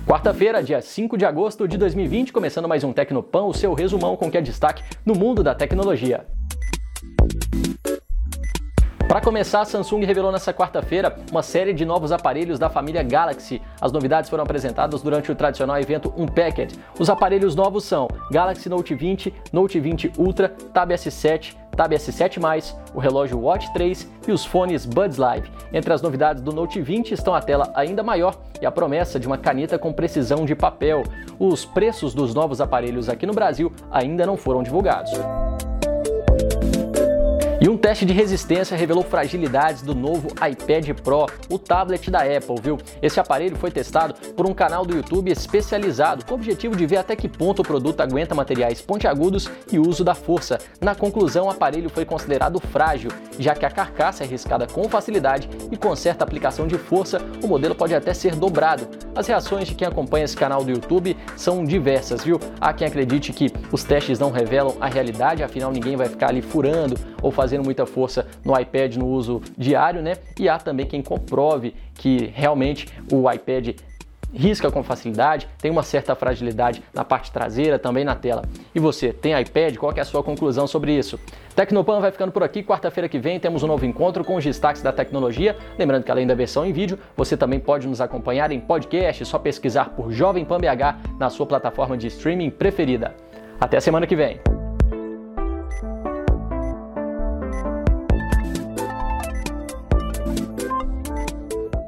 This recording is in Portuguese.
Quarta-feira, dia 5 de agosto de 2020, começando mais um Tecnopan, o seu resumão com o que é destaque no mundo da tecnologia. Para começar, a Samsung revelou nesta quarta-feira uma série de novos aparelhos da família Galaxy. As novidades foram apresentadas durante o tradicional evento Unpacked. Os aparelhos novos são Galaxy Note 20, Note 20 Ultra, Tab S7, Tab S7+, o relógio Watch 3 e os fones Buds Live. Entre as novidades do Note 20 estão a tela ainda maior e a promessa de uma caneta com precisão de papel. Os preços dos novos aparelhos aqui no Brasil ainda não foram divulgados. Teste de resistência revelou fragilidades do novo iPad Pro, o tablet da Apple, viu? Esse aparelho foi testado por um canal do YouTube especializado com o objetivo de ver até que ponto o produto aguenta materiais pontiagudos e uso da força. Na conclusão, o aparelho foi considerado frágil, já que a carcaça é riscada com facilidade e com certa aplicação de força, o modelo pode até ser dobrado. As reações de quem acompanha esse canal do YouTube são diversas, viu? Há quem acredite que os testes não revelam a realidade, afinal ninguém vai ficar ali furando ou fazendo muita força no iPad no uso diário, né? E há também quem comprove que realmente o iPad risca com facilidade, tem uma certa fragilidade na parte traseira, também na tela. E você, tem iPad? Qual é a sua conclusão sobre isso? Tecnopan vai ficando por aqui. Quarta-feira que vem temos um novo encontro com os destaques da tecnologia. Lembrando que além da versão em vídeo, você também pode nos acompanhar em podcast, é só pesquisar por Jovem Pan BH na sua plataforma de streaming preferida. Até a semana que vem.